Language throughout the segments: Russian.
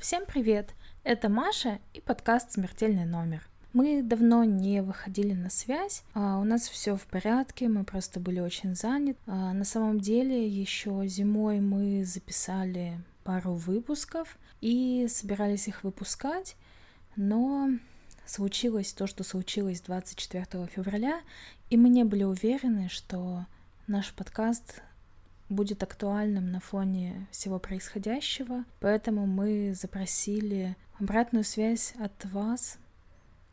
Всем привет! Это Маша и подкаст «Смертельный номер». Мы давно не выходили на связь, а у нас все в порядке, мы просто были очень заняты. А на самом деле еще зимой мы записали пару выпусков и собирались их выпускать, но случилось то, что случилось 24 февраля, и мы не были уверены, что наш подкаст будет актуальным на фоне всего происходящего, поэтому мы запросили обратную связь от вас.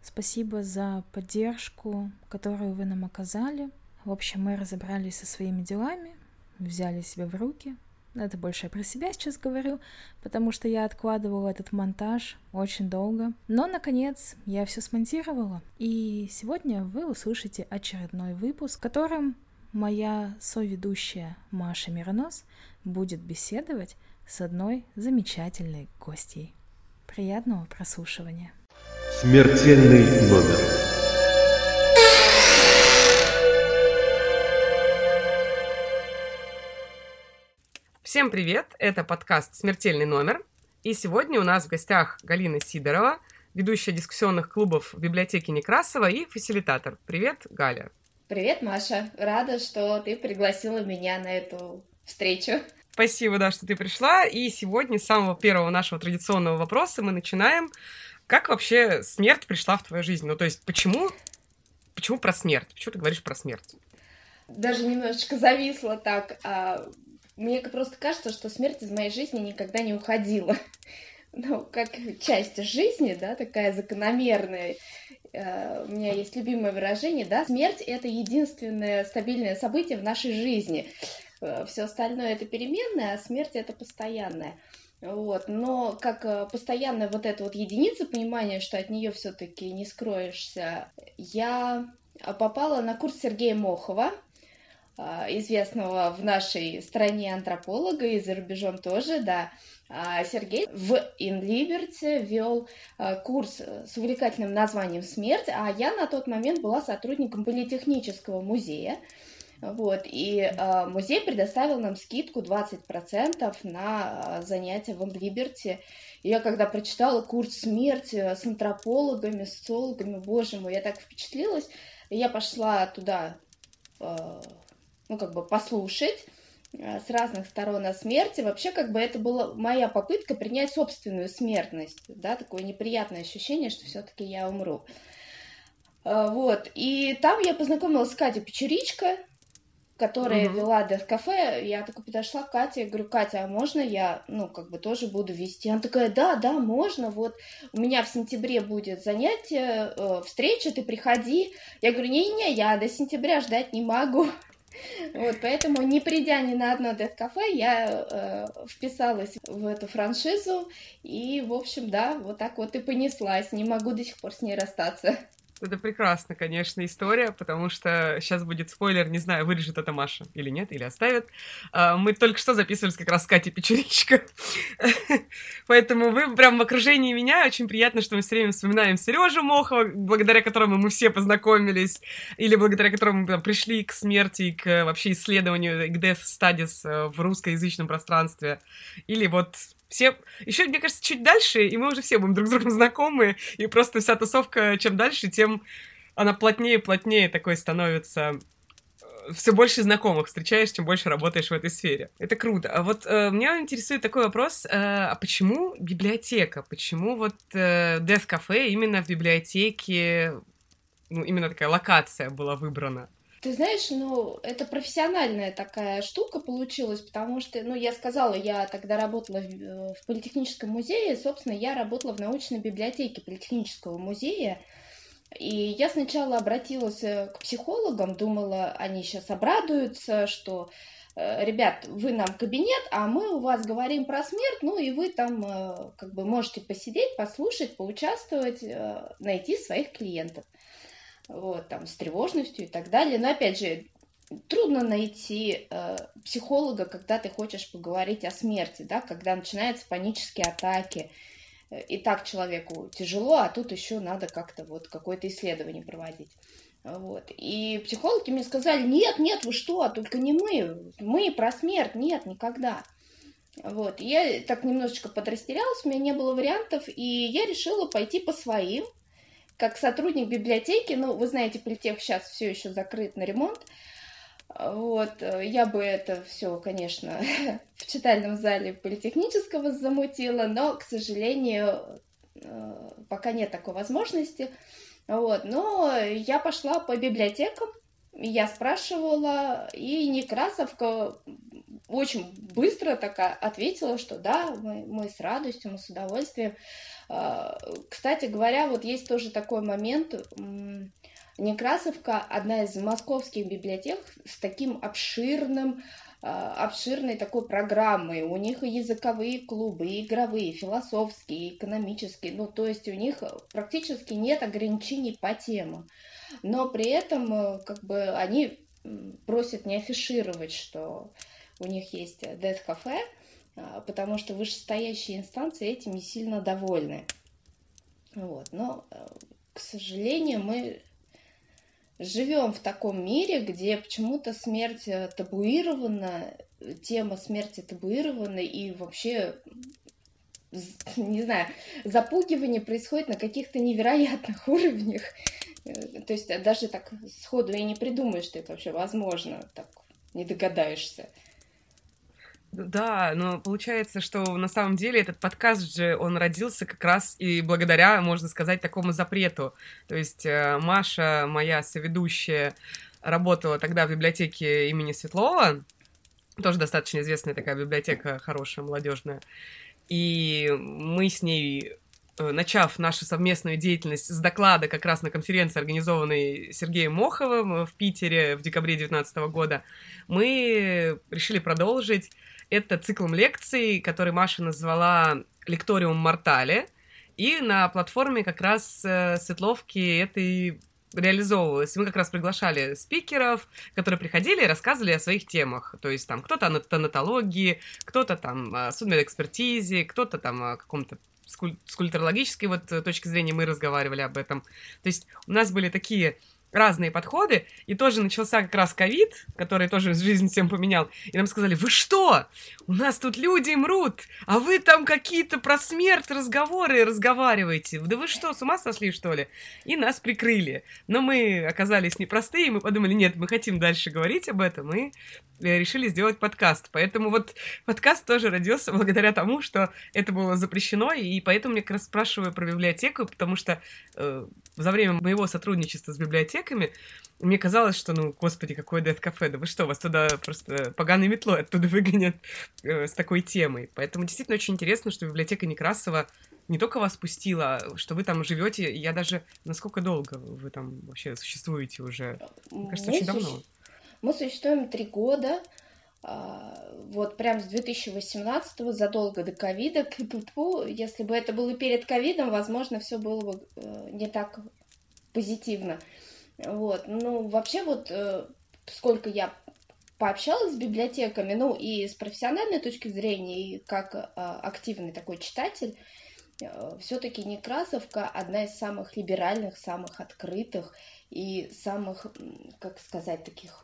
Спасибо за поддержку, которую вы нам оказали. В общем, мы разобрались со своими делами, взяли себя в руки. Это больше я про себя сейчас говорю, потому что я откладывала этот монтаж очень долго. Но, наконец, я все смонтировала. И сегодня вы услышите очередной выпуск, в котором моя соведущая Маша Миронос будет беседовать с одной замечательной гостьей. Приятного прослушивания. Смертельный номер. Всем привет! Это подкаст «Смертельный номер». И сегодня у нас в гостях Галина Сидорова, ведущая дискуссионных клубов в библиотеке Некрасова и фасилитатор. Привет, Галя! Привет, Маша. Рада, что ты пригласила меня на эту встречу. Спасибо, да, что ты пришла. И сегодня с самого первого нашего традиционного вопроса мы начинаем. Как вообще смерть пришла в твою жизнь? Ну, то есть, почему, почему про смерть? Почему ты говоришь про смерть? Даже немножечко зависла так. А, мне просто кажется, что смерть из моей жизни никогда не уходила. Ну, как часть жизни, да, такая закономерная. Э, у меня есть любимое выражение, да, смерть это единственное стабильное событие в нашей жизни. Э, Все остальное это переменное, а смерть это постоянное. Вот. Но как э, постоянная вот эта вот единица понимания, что от нее все-таки не скроешься, я попала на курс Сергея Мохова, известного в нашей стране антрополога и за рубежом тоже, да. А, Сергей в Инлиберте вел а, курс с увлекательным названием «Смерть», а я на тот момент была сотрудником политехнического музея. Вот, и э, музей предоставил нам скидку 20% на занятия в Инлиберте. Я когда прочитала курс смерти с антропологами, социологами, боже мой, я так впечатлилась. Я пошла туда, э, ну, как бы послушать. Э, с разных сторон о смерти. Вообще, как бы это была моя попытка принять собственную смертность, да, такое неприятное ощущение, что все-таки я умру. Э, вот, и там я познакомилась с Катей Печеричко, которая uh-huh. вела Death Я такая подошла к Кате, я говорю, Катя, а можно я, ну, как бы тоже буду вести? Она такая, да, да, можно, вот у меня в сентябре будет занятие, э, встреча, ты приходи. Я говорю, не-не, я до сентября ждать не могу. Вот, поэтому, не придя ни на одно дед-кафе, я э, вписалась в эту франшизу, и, в общем, да, вот так вот и понеслась. Не могу до сих пор с ней расстаться. Это прекрасно, конечно, история, потому что сейчас будет спойлер, не знаю, вырежет это Маша или нет, или оставит. А, мы только что записывались как раз с Катей Печеричко, поэтому вы прям в окружении меня. Очень приятно, что мы все время вспоминаем Сережу Мохова, благодаря которому мы все познакомились, или благодаря которому мы пришли к смерти, к вообще исследованию, к Death Studies э, в русскоязычном пространстве. Или вот все... Еще, мне кажется, чуть дальше, и мы уже все будем друг с другом знакомы, и просто вся тусовка, чем дальше, тем она плотнее и плотнее такой становится э, все больше знакомых встречаешь, чем больше работаешь в этой сфере. Это круто. А вот э, меня интересует такой вопрос, э, а почему библиотека? Почему вот э, Death Cafe именно в библиотеке, ну, именно такая локация была выбрана? Ты знаешь, ну, это профессиональная такая штука получилась, потому что, ну, я сказала, я тогда работала в, э, в Политехническом музее, собственно, я работала в научной библиотеке Политехнического музея, и я сначала обратилась э, к психологам, думала, они сейчас обрадуются, что э, ребят, вы нам кабинет, а мы у вас говорим про смерть, ну и вы там как бы можете посидеть, послушать, поучаствовать, найти своих клиентов вот, там, с тревожностью и так далее. Но, опять же, трудно найти э, психолога, когда ты хочешь поговорить о смерти, да, когда начинаются панические атаки. Э, и так человеку тяжело, а тут еще надо как-то вот какое-то исследование проводить. Вот. И психологи мне сказали, нет, нет, вы что, только не мы, мы про смерть, нет, никогда. Вот, я так немножечко подрастерялась, у меня не было вариантов, и я решила пойти по своим, как сотрудник библиотеки, ну, вы знаете, политех сейчас все еще закрыт на ремонт, вот, я бы это все, конечно, в читальном зале политехнического замутила, но, к сожалению, э, пока нет такой возможности. Вот, но я пошла по библиотекам, я спрашивала, и Некрасовка очень быстро такая ответила, что да, мы, мы с радостью, мы с удовольствием. А, кстати говоря, вот есть тоже такой момент, Некрасовка одна из московских библиотек с таким обширным а, обширной такой программой. У них и языковые клубы, и игровые, и философские, и экономические. Ну, то есть у них практически нет ограничений по темам. Но при этом э, как бы они просят не афишировать, что у них есть Death Cafe, потому что вышестоящие инстанции этим не сильно довольны. Вот. Но, э, к сожалению, мы живем в таком мире, где почему-то смерть э, табуирована, тема смерти табуирована, и вообще, не знаю, запугивание происходит на каких-то невероятных уровнях. Э, то есть даже так сходу и не придумаешь, что это вообще возможно, так не догадаешься. Да, но получается, что на самом деле этот подкаст же, он родился как раз и благодаря, можно сказать, такому запрету. То есть э, Маша, моя соведущая, работала тогда в библиотеке имени Светлова, тоже достаточно известная такая библиотека, хорошая, молодежная. И мы с ней э, начав нашу совместную деятельность с доклада как раз на конференции, организованной Сергеем Моховым в Питере в декабре 2019 года, мы решили продолжить это циклом лекций, который Маша назвала «Лекториум Мортале», и на платформе как раз э, Светловки это и реализовывалось. Мы как раз приглашали спикеров, которые приходили и рассказывали о своих темах. То есть там кто-то о тонатологии, кто-то там о судмедэкспертизе, кто-то там о каком-то скуль- скульптурологической вот точки зрения мы разговаривали об этом. То есть у нас были такие разные подходы, и тоже начался как раз ковид, который тоже жизнь всем поменял, и нам сказали, вы что? У нас тут люди мрут, а вы там какие-то про смерть разговоры разговариваете. Да вы что, с ума сошли, что ли? И нас прикрыли. Но мы оказались непростые, мы подумали, нет, мы хотим дальше говорить об этом, и э, решили сделать подкаст. Поэтому вот подкаст тоже родился благодаря тому, что это было запрещено, и поэтому я как раз спрашиваю про библиотеку, потому что э, за время моего сотрудничества с библиотеками мне казалось, что, ну, господи, какое дед-кафе, да вы что, вас туда просто поганой метлой оттуда выгонят э, с такой темой. Поэтому действительно очень интересно, что библиотека Некрасова не только вас пустила, что вы там живете, я даже... Насколько долго вы там вообще существуете уже? Мне кажется, мы очень давно. Мы существуем три года, а, вот прям с 2018 задолго до ковида, если бы это было перед ковидом, возможно, все было бы э, не так позитивно. Вот, ну, вообще вот, э, сколько я пообщалась с библиотеками, ну, и с профессиональной точки зрения, и как э, активный такой читатель, все-таки Некрасовка одна из самых либеральных, самых открытых и самых, как сказать, таких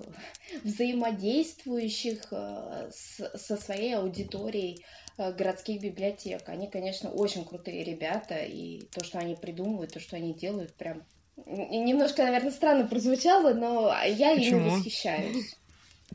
взаимодействующих э, с, со своей аудиторией э, городских библиотек. Они, конечно, очень крутые ребята, и то, что они придумывают, то, что они делают, прям немножко, наверное, странно прозвучало, но я Почему? ими восхищаюсь.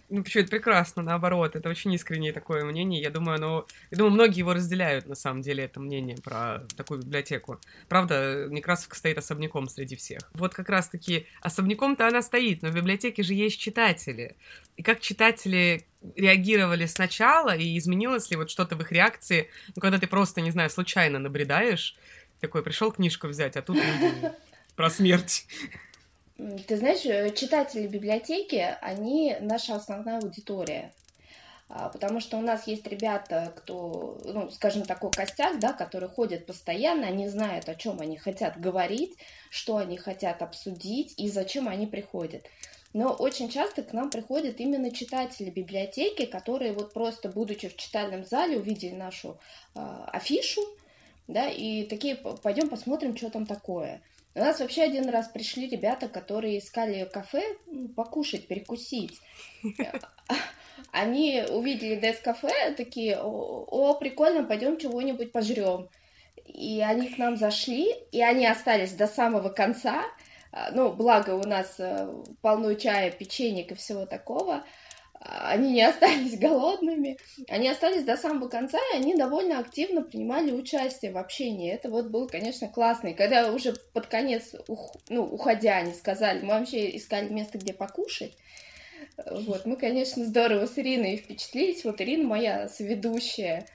Ну, почему это прекрасно, наоборот, это очень искреннее такое мнение. Я думаю, оно... Я думаю, многие его разделяют, на самом деле, это мнение про такую библиотеку. Правда, Некрасовка стоит особняком среди всех. Вот как раз-таки особняком-то она стоит, но в библиотеке же есть читатели. И как читатели реагировали сначала, и изменилось ли вот что-то в их реакции, ну, когда ты просто, не знаю, случайно набредаешь, такой пришел книжку взять, а тут люди про смерть. Ты знаешь, э, читатели библиотеки, они наша основная аудитория. А, потому что у нас есть ребята, кто, ну, скажем, такой костяк, да, которые ходят постоянно, они знают, о чем они хотят говорить, что они хотят обсудить и зачем они приходят. Но очень часто к нам приходят именно читатели библиотеки, которые вот просто, будучи в читальном зале, увидели нашу э, афишу, да, и такие, пойдем посмотрим, что там такое. У нас вообще один раз пришли ребята, которые искали кафе покушать, перекусить. Они увидели Death кафе такие, о, о прикольно, пойдем чего-нибудь пожрем. И они к нам зашли, и они остались до самого конца. А, ну, благо у нас э, полно чая, печенек и всего такого. Они не остались голодными, они остались до самого конца, и они довольно активно принимали участие в общении. Это вот было, конечно, классно. И когда уже под конец, ну, уходя, они сказали, мы вообще искали место, где покушать, вот, мы, конечно, здорово с Ириной впечатлились. Вот Ирина моя соведущая.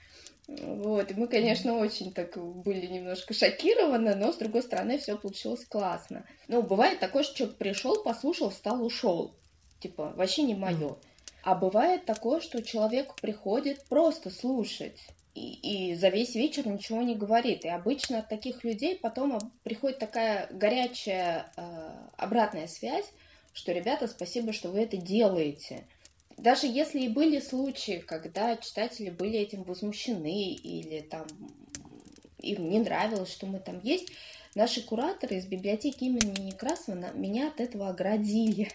Вот, и мы, конечно, очень так были немножко шокированы, но, с другой стороны, все получилось классно. Ну, бывает такое, что человек пришел, послушал, встал, ушел. Типа, вообще не мое. А бывает такое, что человек приходит просто слушать и, и за весь вечер ничего не говорит. И обычно от таких людей потом приходит такая горячая э, обратная связь, что, ребята, спасибо, что вы это делаете. Даже если и были случаи, когда читатели были этим возмущены или там им не нравилось, что мы там есть, наши кураторы из библиотеки имени Некрасова меня от этого оградили.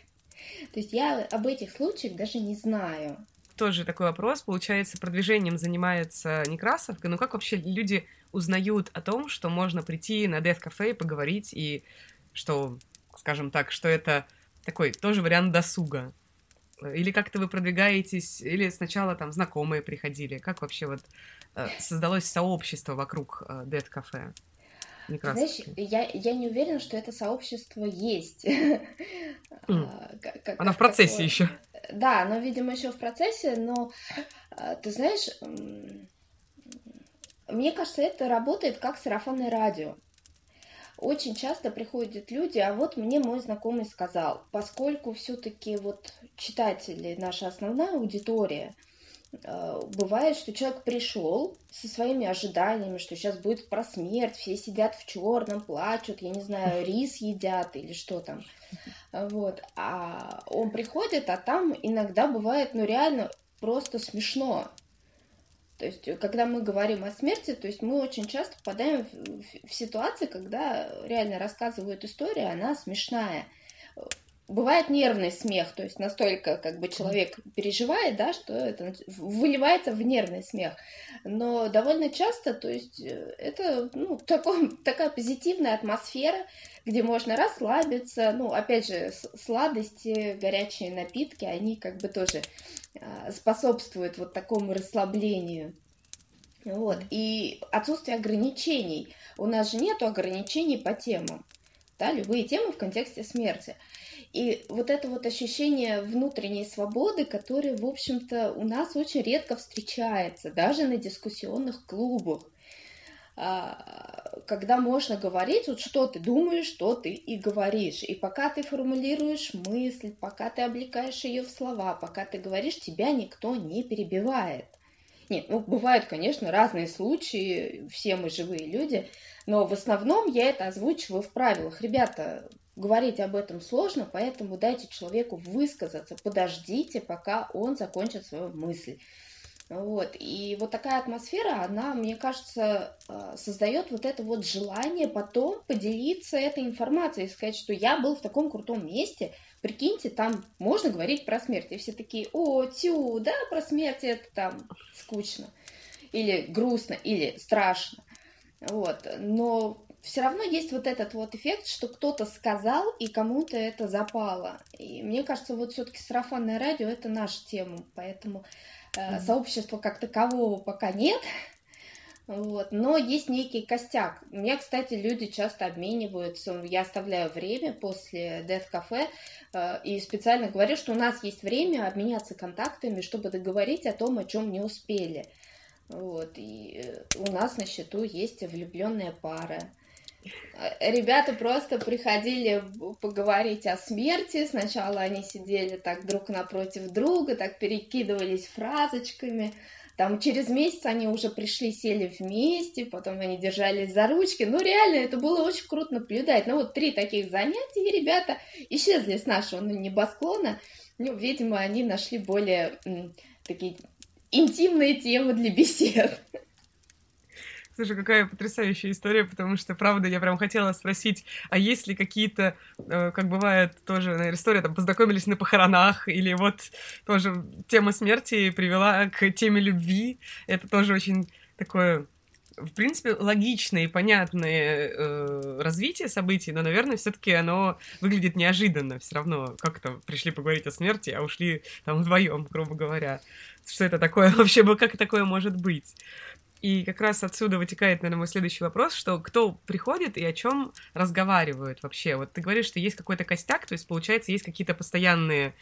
То есть я об этих случаях даже не знаю. Тоже такой вопрос. Получается, продвижением занимается Некрасовка. Ну как вообще люди узнают о том, что можно прийти на Death Cafe и поговорить, и что, скажем так, что это такой тоже вариант досуга? Или как-то вы продвигаетесь, или сначала там знакомые приходили? Как вообще вот э, создалось сообщество вокруг э, Dead Cafe? Знаешь, я, я не уверена, что это сообщество есть. Mm. Оно в процессе еще. Да, оно, видимо, еще в процессе, но а, ты знаешь, мне кажется, это работает как сарафанное радио очень часто приходят люди, а вот мне мой знакомый сказал, поскольку все-таки вот читатели наша основная аудитория, бывает, что человек пришел со своими ожиданиями, что сейчас будет про смерть, все сидят в черном, плачут, я не знаю, рис едят или что там. Вот. А он приходит, а там иногда бывает, ну реально просто смешно. То есть, э, когда мы говорим о смерти, то есть мы очень часто попадаем в, в ситуации, когда реально рассказывают историю, она смешная. Бывает нервный смех, то есть настолько как бы человек переживает, да, что это выливается в нервный смех. Но довольно часто, то есть э, это ну, такой, такая позитивная атмосфера, где можно расслабиться. Ну, опять же, сладости, горячие напитки, они как бы тоже а, способствуют вот такому расслаблению. Вот. И отсутствие ограничений. У нас же нет ограничений по темам. Да, любые темы в контексте смерти. И вот это вот ощущение внутренней свободы, которое, в общем-то, у нас очень редко встречается, даже на дискуссионных клубах. А, когда можно говорить, вот что ты думаешь, что ты и говоришь. И пока ты формулируешь мысль, пока ты облекаешь ее в слова, пока ты говоришь, тебя никто не перебивает. Нет, ну, бывают, конечно, разные случаи, все мы живые люди, но в основном я это озвучиваю в правилах. Ребята, говорить об этом сложно, поэтому дайте человеку высказаться, подождите, пока он закончит свою мысль. Вот. И вот такая атмосфера, она, мне кажется, э, создает вот это вот желание потом поделиться этой информацией, сказать, что я был в таком крутом месте, прикиньте, там можно говорить про смерть. И все такие, о, тю, да, про смерть это там скучно, или грустно, или страшно. Вот. Но все равно есть вот этот вот эффект, что кто-то сказал, и кому-то это запало. И мне кажется, вот все-таки сарафанное радио это наша тема, поэтому Э, сообщества как такового пока нет, вот. Но есть некий костяк. У меня, кстати, люди часто обмениваются. Я оставляю время после Death Cafe э, и специально говорю, что у нас есть время обменяться контактами, чтобы договорить о том, о чем не успели. Вот. И э, у нас на счету есть влюбленная пара. Ребята просто приходили поговорить о смерти. Сначала они сидели так друг напротив друга, так перекидывались фразочками. Там через месяц они уже пришли, сели вместе, потом они держались за ручки. Ну, реально, это было очень круто наблюдать. Ну, вот три таких занятия, и ребята исчезли с нашего ну, небосклона. Ну, видимо, они нашли более м, такие интимные темы для бесед. Слушай, какая потрясающая история, потому что, правда, я прям хотела спросить, а есть ли какие-то, э, как бывает тоже, наверное, история, там, познакомились на похоронах, или вот тоже тема смерти привела к теме любви. Это тоже очень такое в принципе, логичное и понятное э, развитие событий, но, наверное, все-таки оно выглядит неожиданно. Все равно как-то пришли поговорить о смерти, а ушли там вдвоем, грубо говоря. Что это такое вообще, как такое может быть? И как раз отсюда вытекает, наверное, мой следующий вопрос, что кто приходит и о чем разговаривают вообще? Вот ты говоришь, что есть какой-то костяк, то есть, получается, есть какие-то постоянные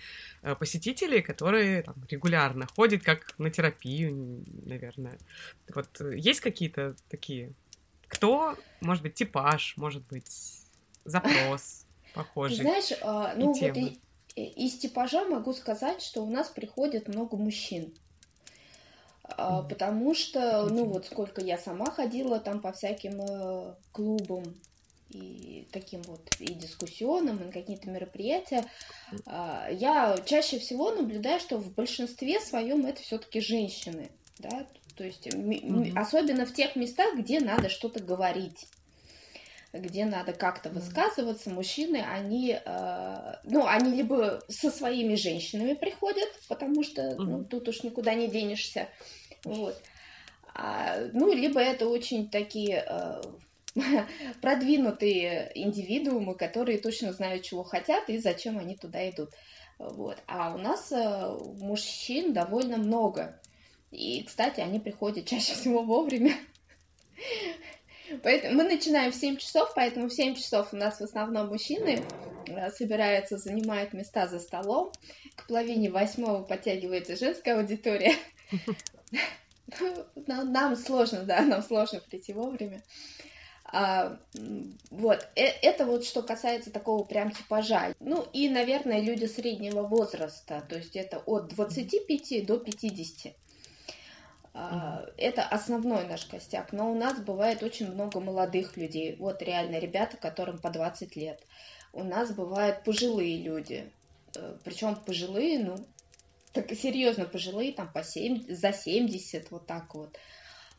э, посетители, которые там, регулярно ходят, как на терапию, наверное. Вот э, есть какие-то такие? Кто? Может быть, типаж, может быть, запрос похожий? Знаешь, а, ну вот из типажа могу сказать, что у нас приходит много мужчин. А, потому что, ну вот сколько я сама ходила там по всяким э, клубам и таким вот и дискуссионам, и какие-то мероприятия, э, я чаще всего наблюдаю, что в большинстве своем это все-таки женщины, да, то есть mm-hmm. особенно в тех местах, где надо что-то говорить где надо как-то высказываться, мужчины, они, э, ну, они либо со своими женщинами приходят, потому что, ну, тут уж никуда не денешься, вот. А, ну, либо это очень такие э, продвинутые индивидуумы, которые точно знают, чего хотят и зачем они туда идут. Вот. А у нас э, мужчин довольно много. И, кстати, они приходят чаще всего вовремя. Поэтому мы начинаем в 7 часов, поэтому в 7 часов у нас в основном мужчины э, собираются, занимают места за столом. К половине восьмого подтягивается женская аудитория. Нам сложно, да, нам сложно прийти вовремя. А, вот, э, это вот что касается такого прям типажа. Ну и, наверное, люди среднего возраста, то есть это от 25 до 50. А, это основной наш костяк, но у нас бывает очень много молодых людей, вот реально ребята, которым по 20 лет. У нас бывают пожилые люди, э, причем пожилые, ну, так серьезно пожилые, там по 7, за 70, вот так вот.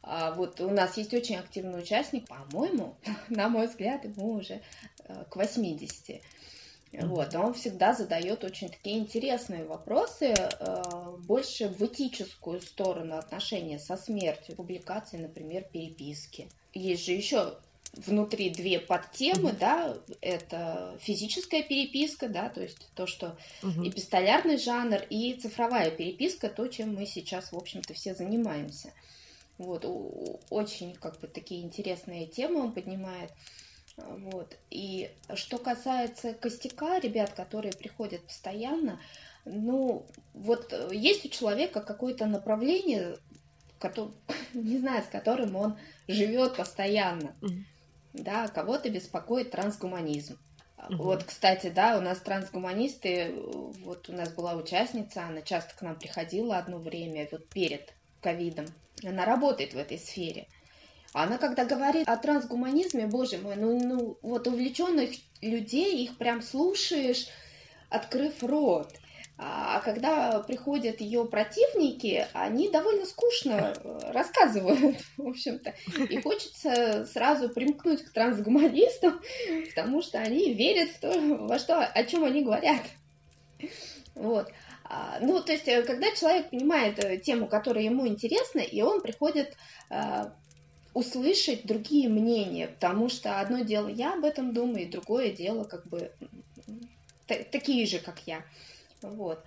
А вот у нас есть очень активный участник, по-моему, на мой взгляд, ему уже э, к 80. Вот, он всегда задает очень такие интересные вопросы, э, больше в этическую сторону отношения со смертью, публикации, например, переписки. Есть же еще внутри две подтемы, mm-hmm. да, это физическая переписка, да, то есть то, что mm-hmm. эпистолярный жанр и цифровая переписка, то, чем мы сейчас, в общем-то, все занимаемся. Вот, очень, как бы, такие интересные темы он поднимает. Вот. И что касается костяка, ребят, которые приходят постоянно, ну, вот есть у человека какое-то направление, который, не знаю, с которым он живет постоянно. Mm-hmm. Да, кого-то беспокоит трансгуманизм. Угу. Вот, кстати, да, у нас трансгуманисты, вот у нас была участница, она часто к нам приходила одно время, вот перед ковидом. Она работает в этой сфере. Она когда говорит о трансгуманизме, боже мой, ну, ну вот увлеченных людей, их прям слушаешь, открыв рот. А когда приходят ее противники, они довольно скучно э, рассказывают, в общем-то. И хочется сразу примкнуть к трансгуманистам, потому что они верят в то, во что, о чем они говорят. Вот. А, ну, то есть, э, когда человек понимает э, тему, которая ему интересна, и он приходит услышать другие мнения, потому что одно дело я об этом думаю, и другое дело как бы такие же, как я. Вот.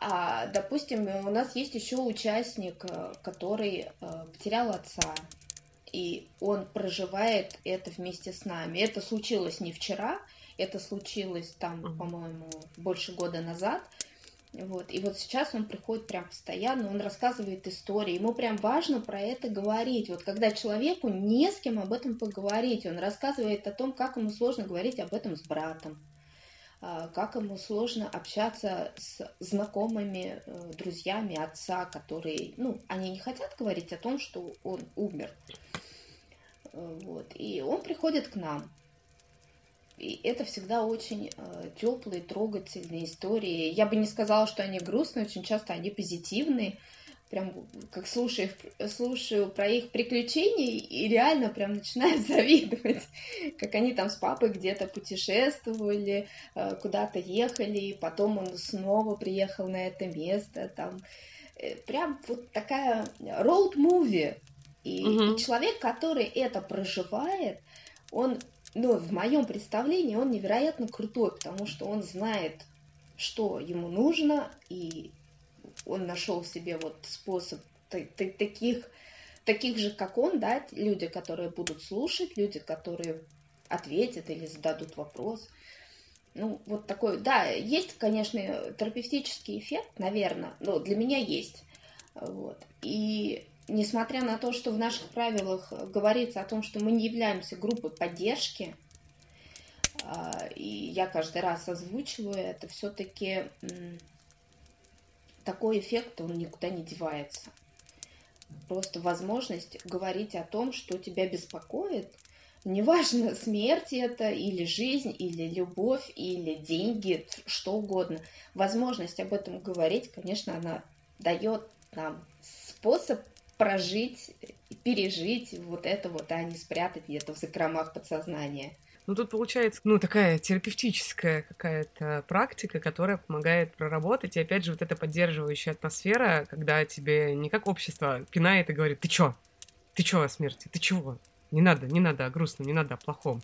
А, допустим, у нас есть еще участник, э, который э, потерял отца, и он проживает это вместе с нами. Это случилось не вчера, это случилось там, по-моему, больше года назад. Вот. И вот сейчас он приходит прям постоянно, он рассказывает истории, ему прям важно про это говорить. Вот когда человеку не с кем об этом поговорить, он рассказывает о том, как ему сложно говорить об этом с братом, а, как ему сложно общаться с знакомыми, э, друзьями отца, которые, ну, они не хотят говорить о том, что он умер. Э, вот. И он приходит к нам. И это всегда очень э, теплые, трогательные истории. Я бы не сказала, что они грустные, очень часто они позитивные. прям как слушаю, слушаю про их приключения и реально прям начинаю завидовать, как они там с папой где-то путешествовали, э, куда-то ехали, и потом он снова приехал на это место, там э, прям вот такая роуд-муви. И, угу. и человек, который это проживает, он, ну, в моем представлении, он невероятно крутой, потому что он знает, что ему нужно, и он нашел себе вот способ таких, таких же, как он, да, люди, которые будут слушать, люди, которые ответят или зададут вопрос. Ну, вот такой, да, есть, конечно, терапевтический эффект, наверное, но для меня есть. Вот. И несмотря на то, что в наших правилах говорится о том, что мы не являемся группой поддержки, а, и я каждый раз озвучиваю это, все-таки такой эффект, он никуда не девается. Просто возможность говорить о том, что тебя беспокоит, неважно, смерть это, или жизнь, или любовь, или деньги, что угодно. Возможность об этом говорить, конечно, она дает нам способ прожить, пережить вот это вот, а не спрятать где-то в закромах подсознания. Ну, тут получается, ну, такая терапевтическая какая-то практика, которая помогает проработать. И опять же, вот эта поддерживающая атмосфера, когда тебе не как общество пинает и говорит, ты чё? Ты чё о смерти? Ты чего? Не надо, не надо о грустном, не надо о плохом.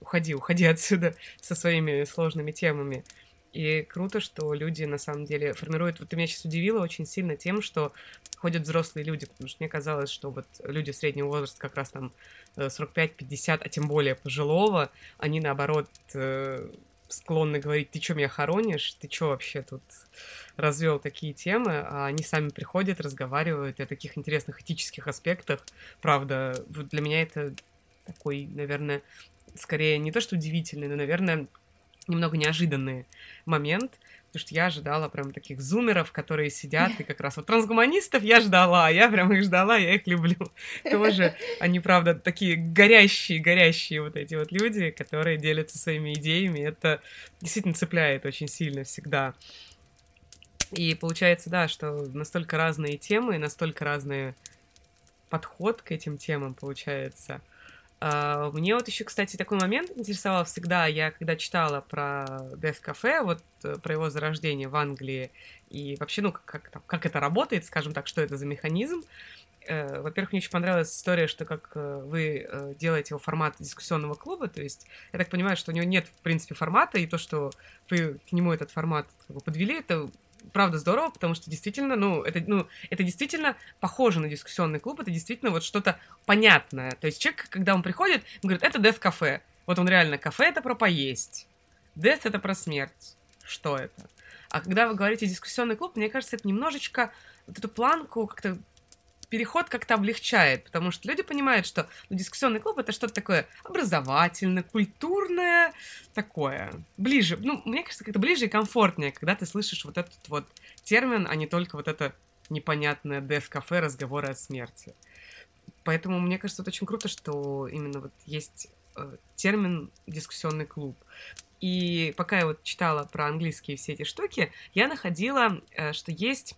Уходи, уходи отсюда со своими сложными темами. И круто, что люди на самом деле формируют... Вот ты меня сейчас удивила очень сильно тем, что ходят взрослые люди, потому что мне казалось, что вот люди среднего возраста, как раз там 45-50, а тем более пожилого, они наоборот э, склонны говорить, ты что меня хоронишь, ты что вообще тут развел такие темы, а они сами приходят, разговаривают о таких интересных этических аспектах. Правда, для меня это такой, наверное, скорее не то что удивительный, но, наверное, немного неожиданный момент, потому что я ожидала прям таких зумеров, которые сидят, и как раз вот трансгуманистов я ждала, я прям их ждала, я их люблю. Тоже они, правда, такие горящие, горящие вот эти вот люди, которые делятся своими идеями, это действительно цепляет очень сильно всегда. И получается, да, что настолько разные темы, настолько разный подход к этим темам получается – мне вот еще, кстати, такой момент интересовал всегда. Я когда читала про Death Cafe, вот э, про его зарождение в Англии и вообще, ну, как, там, как это работает, скажем так, что это за механизм. Uh, во-первых, мне очень понравилась история, что как uh, вы э, делаете его формат дискуссионного клуба, то есть я так понимаю, что у него нет, в принципе, формата, и то, что вы к нему этот формат подвели, это правда здорово, потому что действительно, ну, это, ну, это действительно похоже на дискуссионный клуб, это действительно вот что-то понятное. То есть человек, когда он приходит, он говорит, это Death кафе. Вот он реально, кафе это про поесть. Death это про смерть. Что это? А когда вы говорите дискуссионный клуб, мне кажется, это немножечко вот эту планку как-то переход как-то облегчает, потому что люди понимают, что ну, дискуссионный клуб это что-то такое образовательное, культурное, такое. Ближе, ну, мне кажется, как-то ближе и комфортнее, когда ты слышишь вот этот вот термин, а не только вот это непонятное деф-кафе разговоры о смерти. Поэтому мне кажется, это очень круто, что именно вот есть э, термин дискуссионный клуб. И пока я вот читала про английские все эти штуки, я находила, э, что есть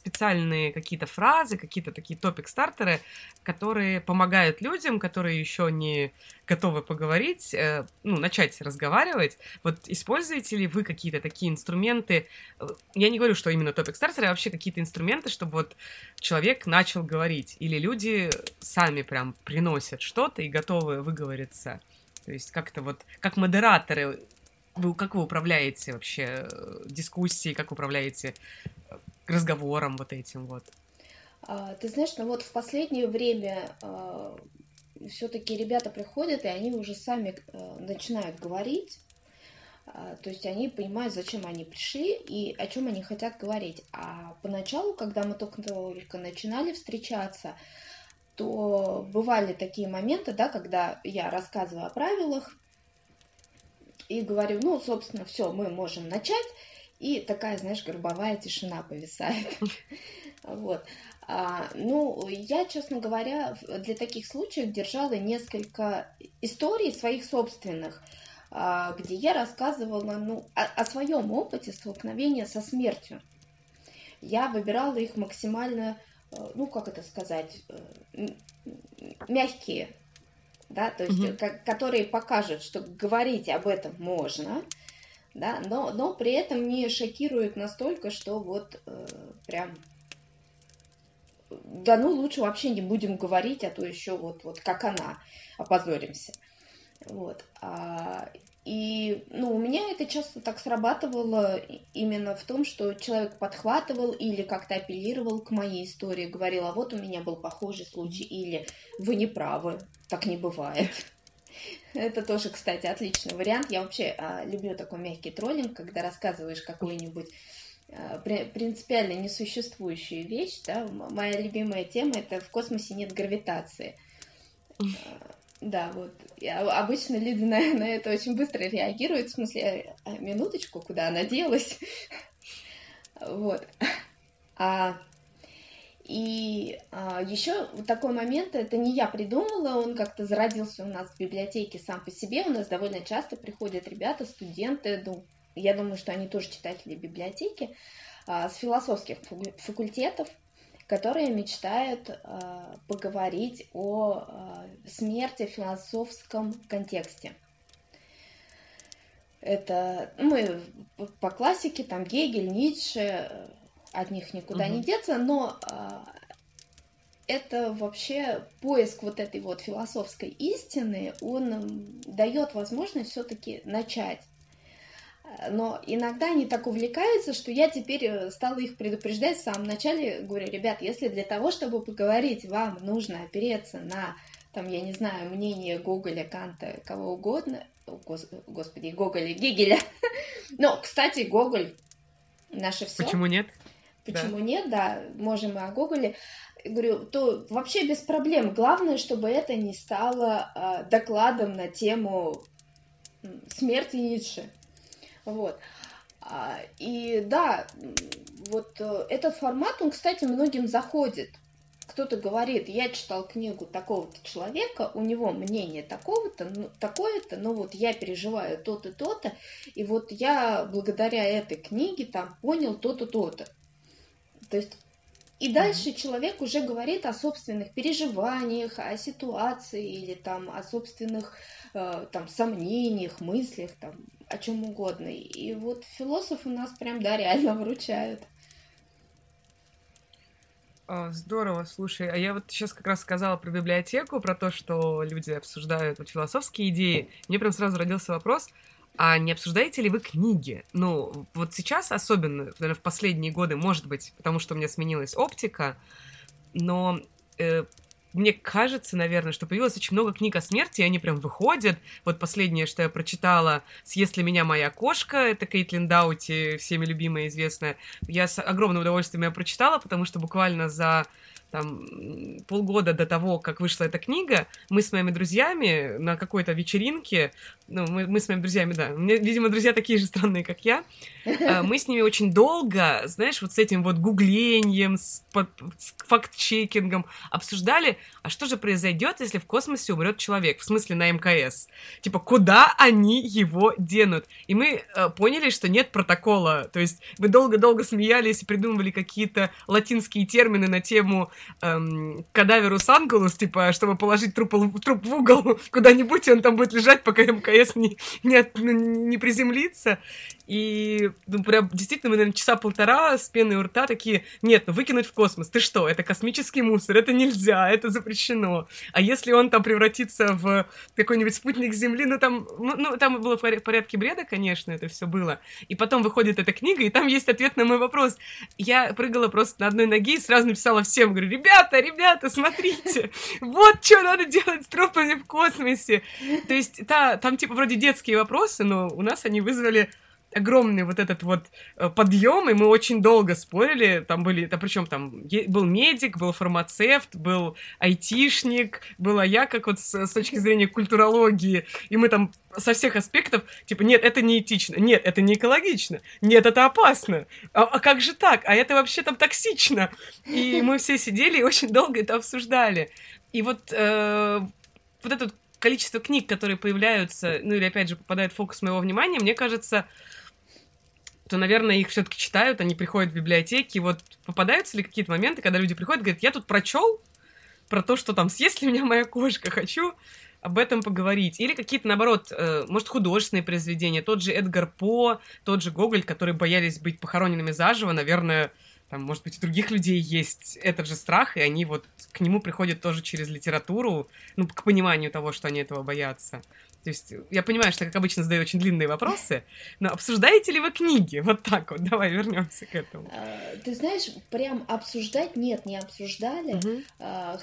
специальные какие-то фразы, какие-то такие топик-стартеры, которые помогают людям, которые еще не готовы поговорить, э, ну, начать разговаривать. Вот используете ли вы какие-то такие инструменты? Я не говорю, что именно топик-стартеры, а вообще какие-то инструменты, чтобы вот человек начал говорить. Или люди сами прям приносят что-то и готовы выговориться. То есть как-то вот, как модераторы, вы, как вы управляете вообще э, дискуссией, как управляете разговорам вот этим вот? А, ты знаешь, ну вот в последнее время а, все-таки ребята приходят, и они уже сами а, начинают говорить. А, то есть они понимают, зачем они пришли и о чем они хотят говорить. А поначалу, когда мы только-только начинали встречаться, то бывали такие моменты, да, когда я рассказываю о правилах и говорю, ну, собственно, все, мы можем начать. И такая, знаешь, горбовая тишина повисает. Вот. А, ну, я, честно говоря, для таких случаев держала несколько историй своих собственных, а, где я рассказывала ну, о, о своем опыте столкновения со смертью. я выбирала их максимально, э, ну, как это сказать, э, мягкие, да, то есть, угу. которые покажут, что говорить об этом можно, да, но, но при этом не шокируют настолько, что вот э, прям да ну лучше вообще не будем говорить, а то еще вот, вот как она, опозоримся. Вот. А, и ну, у меня это часто так срабатывало именно в том, что человек подхватывал или как-то апеллировал к моей истории, говорил, а вот у меня был похожий случай, или вы не правы, так не бывает. Это тоже, кстати, отличный вариант. Я вообще а, люблю такой мягкий троллинг, когда рассказываешь какую-нибудь а, принципиально несуществующую вещь. Да? Моя любимая тема это в космосе нет гравитации. А, да, вот. Я, обычно люди на, на это очень быстро реагируют, в смысле, а, минуточку, куда она делась. Вот. А, и а, еще такой момент, это не я придумала, он как-то зародился у нас в библиотеке сам по себе. У нас довольно часто приходят ребята, студенты, ну, я думаю, что они тоже читатели библиотеки, а, с философских факультетов, которые мечтают а, поговорить о а, смерти в философском контексте. Это мы по классике, там Гегель, Ницше, от них никуда угу. не деться, но это вообще поиск вот этой вот философской истины, он дает возможность все-таки начать но иногда они так увлекаются, что я теперь э, стала их предупреждать в самом начале. Говорю, ребят, если для того, чтобы поговорить, вам нужно опереться на, там, я не знаю, мнение Гоголя, Канта, кого угодно, Гос, господи, Гоголя, Гегеля. Но, кстати, Гоголь наше все. Почему нет? Почему да. нет, да, можем и о Гоголе. Говорю, то вообще без проблем. Главное, чтобы это не стало э, докладом на тему смерти Ницше. Вот. А, и да, вот э, этот формат, он, кстати, многим заходит. Кто-то говорит, я читал книгу такого-то человека, у него мнение такого-то, ну, такое-то, но вот я переживаю то-то, то-то, и вот я благодаря этой книге там понял то-то, то-то. То есть и дальше человек уже говорит о собственных переживаниях, о ситуации или там о собственных э, там сомнениях, мыслях, там о чем угодно. И вот философы нас прям, да, реально выручают. Здорово, слушай, а я вот сейчас как раз сказала про библиотеку, про то, что люди обсуждают вот философские идеи. Мне прям сразу родился вопрос, а не обсуждаете ли вы книги? Ну, вот сейчас особенно, наверное, в последние годы, может быть, потому что у меня сменилась оптика, но э, мне кажется, наверное, что появилось очень много книг о смерти, и они прям выходят. Вот последнее, что я прочитала, «Съест ли меня моя кошка», это Кейтлин Даути, всеми любимая, известная. Я с огромным удовольствием ее прочитала, потому что буквально за там, полгода до того, как вышла эта книга, мы с моими друзьями на какой-то вечеринке, ну, мы, мы с моими друзьями, да, меня, видимо, друзья такие же странные, как я, а, мы с ними очень долго, знаешь, вот с этим вот гуглением, с, с факт-чекингом обсуждали, а что же произойдет, если в космосе умрет человек, в смысле на МКС? Типа, куда они его денут? И мы э, поняли, что нет протокола, то есть мы долго-долго смеялись и придумывали какие-то латинские термины на тему эм, кадаверус ангулус, типа, чтобы положить труп, труп в угол куда-нибудь, и он там будет лежать, пока МКС не, не, не приземлится. И, ну, прям, действительно, мы, наверное, часа полтора с пеной у рта такие, нет, ну, выкинуть в космос, ты что, это космический мусор, это нельзя, это запрещено. А если он там превратится в какой-нибудь спутник Земли, ну, там, ну, ну там было в порядке бреда, конечно, это все было. И потом выходит эта книга, и там есть ответ на мой вопрос. Я прыгала просто на одной ноге и сразу написала всем, говорю, ребята, ребята, смотрите, вот что надо делать с трупами в космосе. То есть, та, там, типа, вроде детские вопросы, но у нас они вызвали огромный вот этот вот э, подъем, и мы очень долго спорили. Там были, да причем там был медик, был фармацевт, был айтишник, была я, как вот с, с точки зрения культурологии, и мы там со всех аспектов, типа, нет, это не этично, нет, это не экологично, нет, это опасно, а, а как же так, а это вообще там токсично. И мы все сидели и очень долго это обсуждали. И вот, э, вот это количество книг, которые появляются, ну или опять же попадают в фокус моего внимания, мне кажется, то, наверное, их все-таки читают, они приходят в библиотеки. Вот попадаются ли какие-то моменты, когда люди приходят и говорят, я тут прочел про то, что там съест ли меня моя кошка, хочу об этом поговорить. Или какие-то, наоборот, э, может, художественные произведения. Тот же Эдгар По, тот же Гоголь, которые боялись быть похороненными заживо, наверное, там, может быть, у других людей есть этот же страх, и они вот к нему приходят тоже через литературу, ну, к пониманию того, что они этого боятся. То есть я понимаю, что, как обычно, задаю очень длинные вопросы, но обсуждаете ли вы книги? Вот так вот, давай вернемся к этому. А, ты знаешь, прям обсуждать нет, не обсуждали, угу.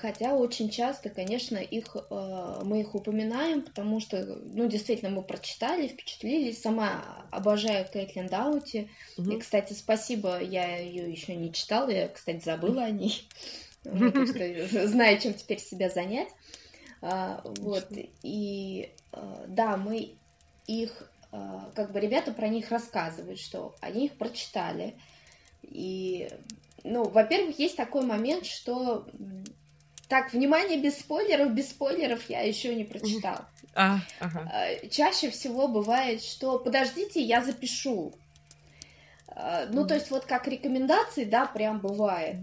хотя очень часто, конечно, их а, мы их упоминаем, потому что, ну, действительно, мы прочитали, впечатлились. Сама обожаю Кэтлин Даути. Угу. И, кстати, спасибо, я ее еще не читала, я, кстати, забыла о ней. Знаю, чем теперь себя занять. Вот, и Э, да, мы их, э, как бы ребята про них рассказывают, что они их прочитали. И, ну, во-первых, есть такой момент, что так, внимание, без спойлеров, без спойлеров я еще не прочитал. А, ага. Чаще всего бывает, что подождите, я запишу. Ну, то есть, вот как рекомендации, да, прям бывает.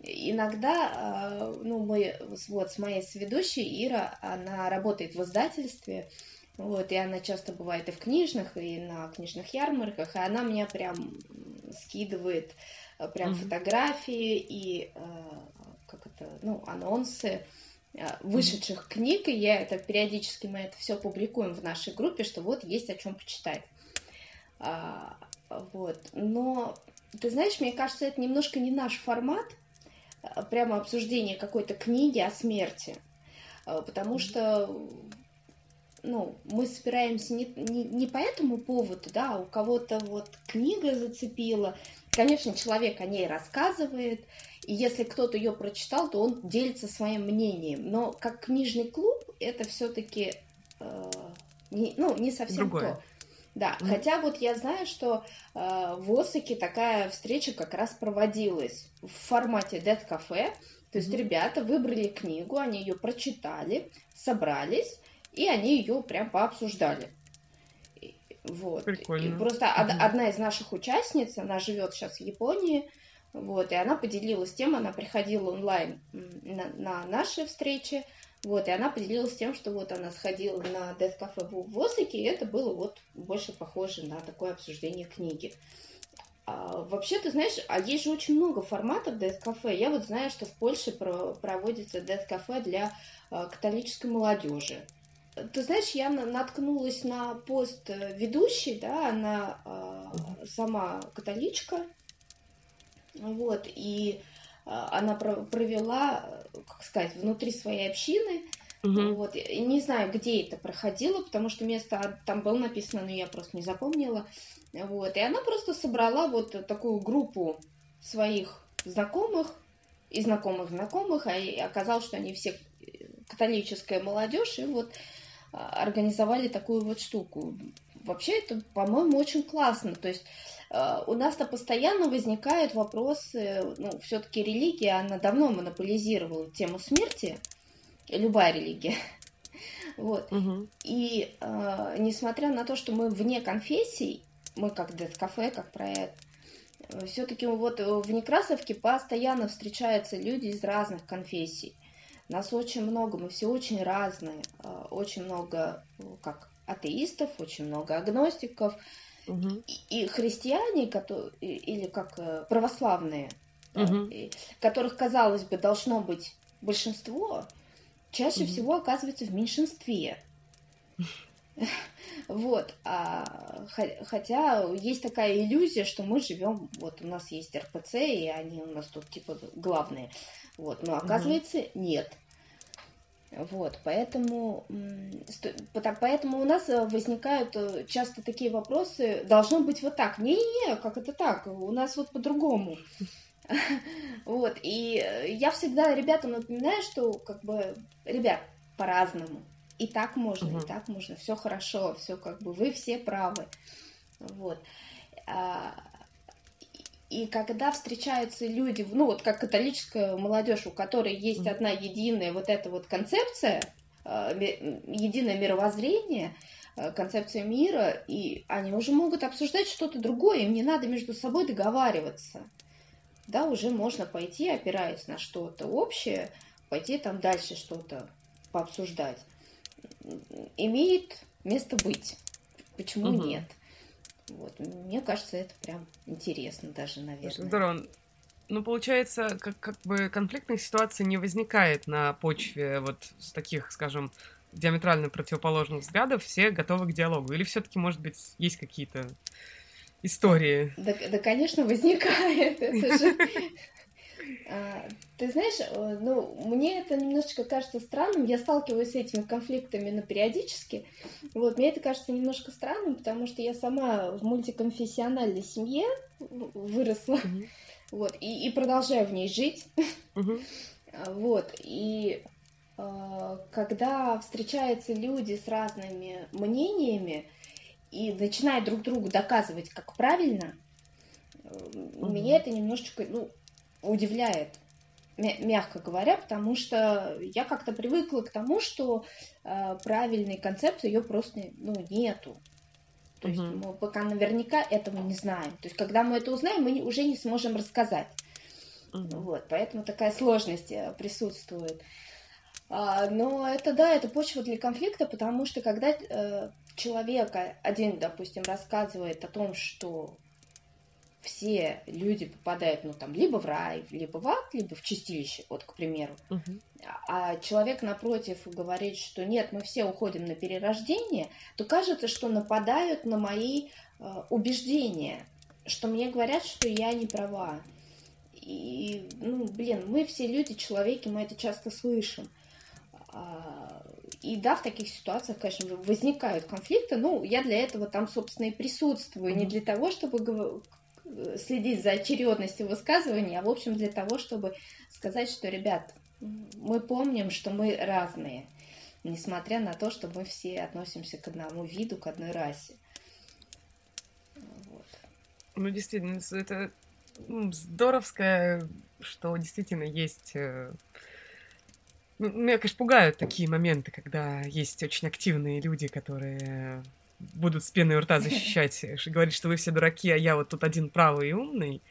Иногда, ну, мы вот с моей сведущей Ира, она работает в издательстве, вот, и она часто бывает и в книжных, и на книжных ярмарках, и она мне прям скидывает э, прям mm-hmm. фотографии и э, как это, ну, анонсы э, вышедших mm-hmm. книг, и я это периодически мы это все публикуем в нашей группе, что вот есть о чем почитать. А, вот, но ты знаешь, мне кажется, это немножко не наш формат, прямо обсуждение какой-то книги о смерти, потому что ну, мы собираемся не, не, не по этому поводу, да, а у кого-то вот книга зацепила. Конечно, человек о ней рассказывает, и если кто-то ее прочитал, то он делится своим мнением. Но как книжный клуб это все-таки э, не, ну, не совсем Другое. то. Да, mm. хотя вот я знаю, что э, в Осаке такая встреча как раз проводилась в формате Dead Cafe. То есть mm. ребята выбрали книгу, они ее прочитали, собрались и они ее прям пообсуждали. Вот. Прикольно. И просто mm одна из наших участниц, она живет сейчас в Японии, вот, и она поделилась тем, она приходила онлайн на, на наши встречи, вот, и она поделилась тем, что вот она сходила на Death Cafe в Осаке, и это было вот больше похоже на такое обсуждение книги. А, вообще, ты знаешь, а есть же очень много форматов Death Cafe. Я вот знаю, что в Польше про, проводится Death Cafe для а, католической молодежи. Ты знаешь, я наткнулась на пост ведущей, да, она э, сама католичка, вот, и э, она провела, как сказать, внутри своей общины, угу. вот, и не знаю, где это проходило, потому что место там было написано, но я просто не запомнила, вот, и она просто собрала вот такую группу своих знакомых и знакомых знакомых, а оказалось, что они все католическая молодежь, и вот а, организовали такую вот штуку. Вообще это, по-моему, очень классно. То есть у нас-то постоянно возникают вопросы, ну, все-таки религия, она давно монополизировала тему смерти, любая религия. Вот. Угу. И э, несмотря на то, что мы вне конфессий, мы как Dead кафе, как проект, все-таки вот в Некрасовке постоянно встречаются люди из разных конфессий. Нас очень много, мы все очень разные. А, очень много как атеистов, очень много агностиков. Угу. И, и христиане, которые, или как э, православные, угу. которых, казалось бы, должно быть большинство, чаще угу. всего оказывается в меньшинстве. Вот, а, хотя есть такая иллюзия, что мы живем, вот у нас есть РПЦ, и они у нас тут типа главные. Вот, но оказывается нет. Вот, поэтому, поэтому у нас э, возникают э, часто такие вопросы, должно быть вот так. Не-не-не, как это так? У нас вот по-другому. Вот, и э, я всегда ребятам напоминаю, что, как бы, ребят, по-разному. И так можно, и так можно, все хорошо, все как бы, вы все правы. Вот. И когда встречаются люди, ну вот как католическая молодежь, у которой есть одна единая вот эта вот концепция, э, единое мировоззрение, э, концепцию мира, и они уже могут обсуждать что-то другое, им не надо между собой договариваться. Да, уже можно пойти, опираясь на что-то общее, пойти там дальше что-то пообсуждать. Имеет место быть. Почему угу. нет? Вот. Мне кажется, это прям интересно даже, наверное. Здорово. Ну, получается, как, как бы конфликтных ситуаций не возникает на почве вот с таких, скажем, диаметрально противоположных взглядов, все готовы к диалогу. Или все-таки, может быть, есть какие-то истории? Да, да конечно, возникает. Это же ты знаешь, э, ну, мне это немножечко кажется странным. Я сталкиваюсь с этими конфликтами на периодически. Вот, мне это кажется немножко странным, потому что я сама в мультиконфессиональной семье выросла. Mm-hmm. Вот, и, и продолжаю в ней жить. Mm-hmm. Вот, и э, когда встречаются люди с разными мнениями и начинают друг другу доказывать, как правильно, mm-hmm. меня это немножечко, ну, удивляет, мягко говоря, потому что я как-то привыкла к тому, что э, правильной концепции ее просто ну, нету. То есть мы пока наверняка этого не знаем. То есть когда мы это узнаем, мы уже не сможем рассказать. uh Вот, поэтому такая сложность э, присутствует. А, но это да, это почва для конфликта, потому что когда э, человек один, допустим, рассказывает о том, что все люди попадают, ну, там, либо в рай, либо в ад, либо в чистилище, вот, к примеру. Uh-huh. А человек напротив говорит, что нет, мы все уходим на перерождение, то кажется, что нападают на мои э, убеждения, что мне говорят, что я не права. И, ну, блин, мы все люди, человеки, мы это часто слышим. А, и да, в таких ситуациях, конечно, возникают конфликты. Ну, я для этого там, собственно, и присутствую. Mm-hmm. Не для того, чтобы следить за очередностью высказываний, а в общем для того, чтобы сказать, что, ребят, мы помним, что мы разные, несмотря на то, что мы все относимся к одному виду, к одной расе. Вот. Ну, действительно, это ну, здоровское, что действительно есть... Э, ну, меня, конечно, пугают такие моменты, когда есть очень активные люди, которые будут с пеной у рта защищать, говорить, что вы все дураки, а я вот тут один правый и умный.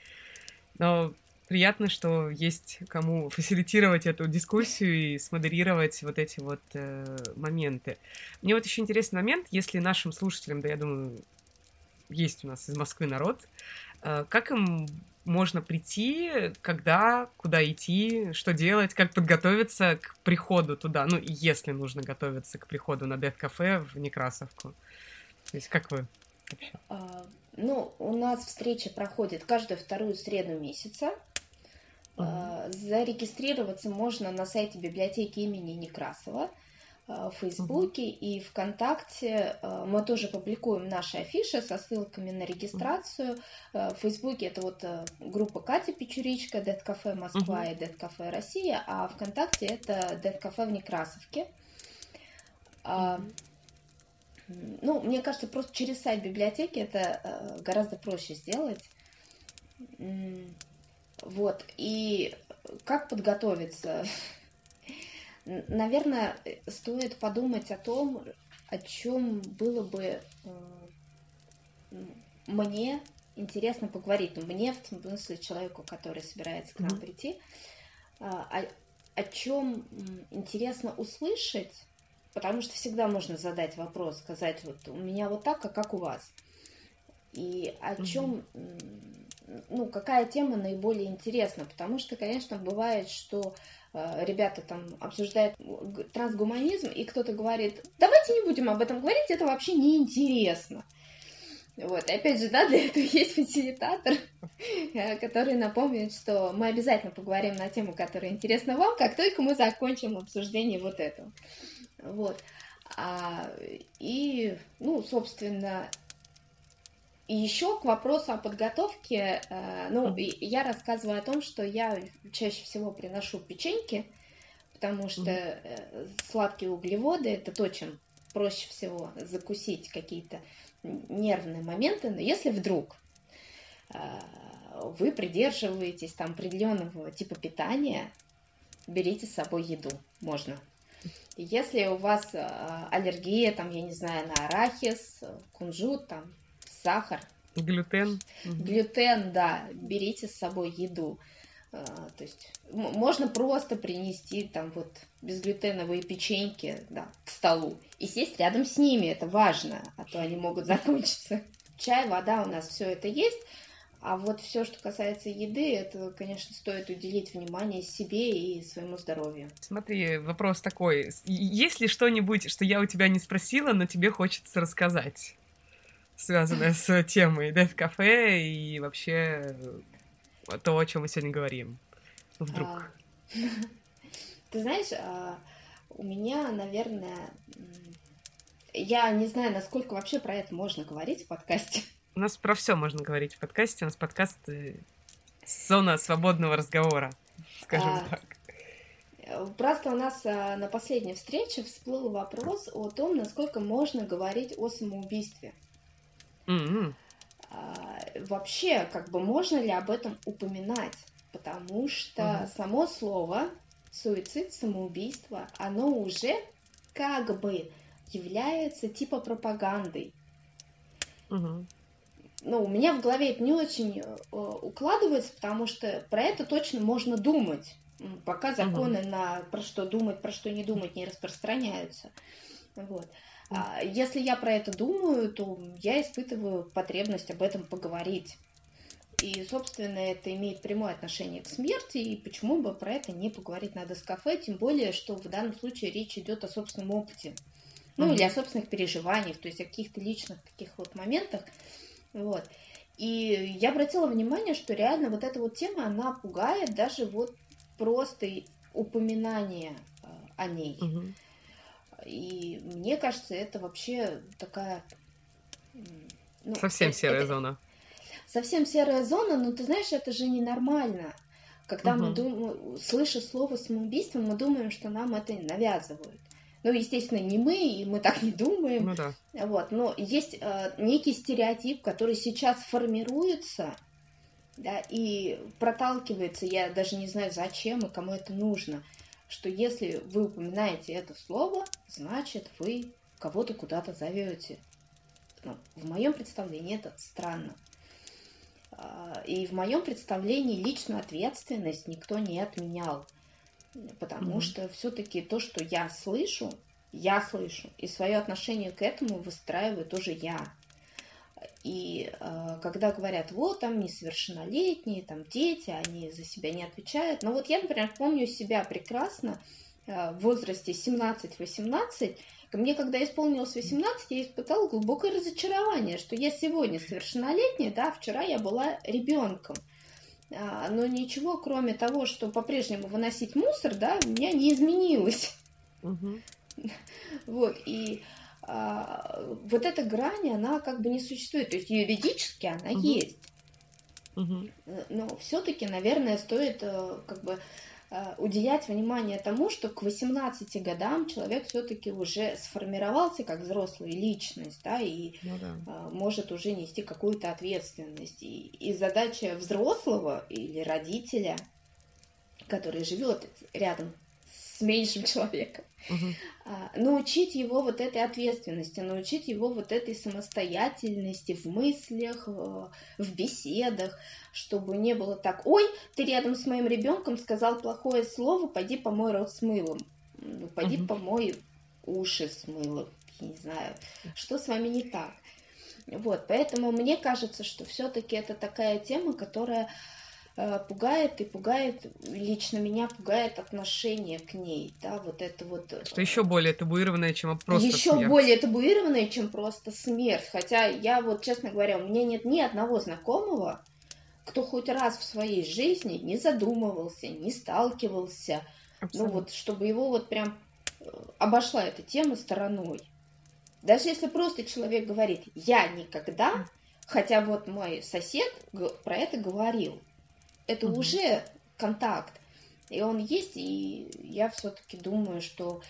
Но приятно, что есть кому фасилитировать эту дискуссию и смодерировать вот эти вот э, моменты. Мне вот еще интересный момент, если нашим слушателям, да я думаю, есть у нас из Москвы народ, э, как им можно прийти, когда, куда идти, что делать, как подготовиться к приходу туда, ну, если нужно готовиться к приходу на Cafe в Некрасовку. То есть как вы вообще? А, ну, у нас встреча проходит каждую вторую среду месяца. Uh-huh. Зарегистрироваться можно на сайте библиотеки имени Некрасова а, в Фейсбуке uh-huh. и ВКонтакте. Мы тоже публикуем наши афиши со ссылками на регистрацию. Uh-huh. В Фейсбуке это вот группа Катя Печуричка, Dead Cafe Москва uh-huh. и Dead Cafe Россия, а ВКонтакте это Dead Cafe в Некрасовке. Uh-huh. Ну, мне кажется, просто через сайт библиотеки это э, гораздо проще сделать. Вот. И как подготовиться? Наверное, стоит подумать о том, о чем было бы э, мне интересно поговорить. Ну, мне, в смысле, человеку, который собирается к нам прийти, а, о, о чем интересно услышать, Потому что всегда можно задать вопрос, сказать, вот у меня вот так, а как у вас? И о чем, ну, какая тема наиболее интересна? Потому что, конечно, бывает, что э, ребята там обсуждают трансгуманизм, и кто-то говорит, давайте не будем об этом говорить, это вообще неинтересно. Вот, и опять же, да, для этого есть фасилитатор, э, который напомнит, что мы обязательно поговорим на тему, которая интересна вам, как только мы закончим обсуждение вот этого. Вот. А, и, ну, собственно, и еще к вопросу о подготовке, э, ну, я рассказываю о том, что я чаще всего приношу печеньки, потому что э, сладкие углеводы это то, чем проще всего закусить какие-то нервные моменты, но если вдруг э, вы придерживаетесь там определенного типа питания, берите с собой еду, можно Если у вас э, аллергия, там, я не знаю, на арахис, кунжут, там, сахар. Глютен. Глютен, да, берите с собой еду. Э, то есть можно просто принести там вот безглютеновые печеньки да, к столу и сесть рядом с ними, это важно, а то они могут закончиться. Чай, вода у нас все это есть, а вот все, что касается еды, это, конечно, стоит уделить внимание себе и своему здоровью. Смотри, вопрос такой. Есть ли что-нибудь, что я у тебя не спросила, но тебе хочется рассказать? связанное с темой Death Cafe и вообще то, о чем мы сегодня говорим. Вдруг. А, ты знаешь, а, у меня, наверное, я не знаю, насколько вообще про это можно говорить в подкасте. У нас про все можно говорить в подкасте. У нас подкаст зона свободного разговора, скажем а, так. Просто у нас а, на последней встрече всплыл вопрос о том, насколько можно говорить о самоубийстве. Mm-hmm. А, вообще, как бы можно ли об этом упоминать? Потому что mm-hmm. само слово суицид, самоубийство, оно уже как бы является типа пропагандой. Mm-hmm ну, у меня в голове это не очень э, укладывается, потому что про это точно можно думать, пока законы угу. на про что думать, про что не думать не распространяются. Вот. А если я про это думаю, то я испытываю потребность об этом поговорить. И, собственно, это имеет прямое отношение к смерти, и почему бы про это не поговорить на дискафе, тем более, что в данном случае речь идет о собственном опыте. Ну, mm или о собственных переживаниях, то есть о каких-то личных таких вот моментах, вот. И я обратила внимание, что реально вот эта вот тема, она пугает даже вот просто упоминание э, о ней. Угу. И мне кажется, это вообще такая... Ну, совсем это, серая это, зона. Совсем серая зона, но ты знаешь, это же ненормально. Когда угу. мы думаем, слыша слово самоубийство, мы думаем, что нам это навязывают. Ну, естественно, не мы, и мы так не думаем. Ну да. Вот, но есть э, некий стереотип, который сейчас формируется, да, и проталкивается, я даже не знаю, зачем и кому это нужно, что если вы упоминаете это слово, значит, вы кого-то куда-то зовете. Ну, в моем представлении это странно. А, и в моем представлении личную ответственность никто не отменял потому mm-hmm. что все-таки то, что я слышу, я слышу, и свое отношение к этому выстраиваю тоже я. И э, когда говорят, вот там несовершеннолетние, там дети, они за себя не отвечают. Но вот я, например, помню себя прекрасно э, в возрасте 17-18. Мне, когда исполнилось 18, я испытала глубокое разочарование, что я сегодня совершеннолетняя, да, вчера я была ребенком. Но ничего, кроме того, что по-прежнему выносить мусор, да, у меня не изменилось. Угу. Вот, и а, вот эта грань, она как бы не существует. То есть юридически она угу. есть. Угу. Но все-таки, наверное, стоит э, как бы уделять внимание тому, что к 18 годам человек все-таки уже сформировался как взрослая личность, да, и ну, да. Э, может уже нести какую-то ответственность. И, и задача взрослого или родителя, который живет рядом с меньшим человеком, угу. научить его вот этой ответственности, научить его вот этой самостоятельности в мыслях, в беседах, чтобы не было так, ой, ты рядом с моим ребенком сказал плохое слово, пойди помой рот с мылом, ну, пойди угу. помой уши с мылом, не знаю, что с вами не так. Вот, поэтому мне кажется, что все-таки это такая тема, которая Э, пугает и пугает, лично меня пугает отношение к ней, да, вот это вот... Э, что еще более табуированное, чем просто Еще смерть. более табуированное, чем просто смерть, хотя я вот, честно говоря, у меня нет ни одного знакомого, кто хоть раз в своей жизни не задумывался, не сталкивался, Абсолютно. ну вот, чтобы его вот прям э, обошла эта тема стороной. Даже если просто человек говорит «я никогда», хотя вот мой сосед про это говорил, это угу. уже контакт. И он есть, и я все-таки думаю, что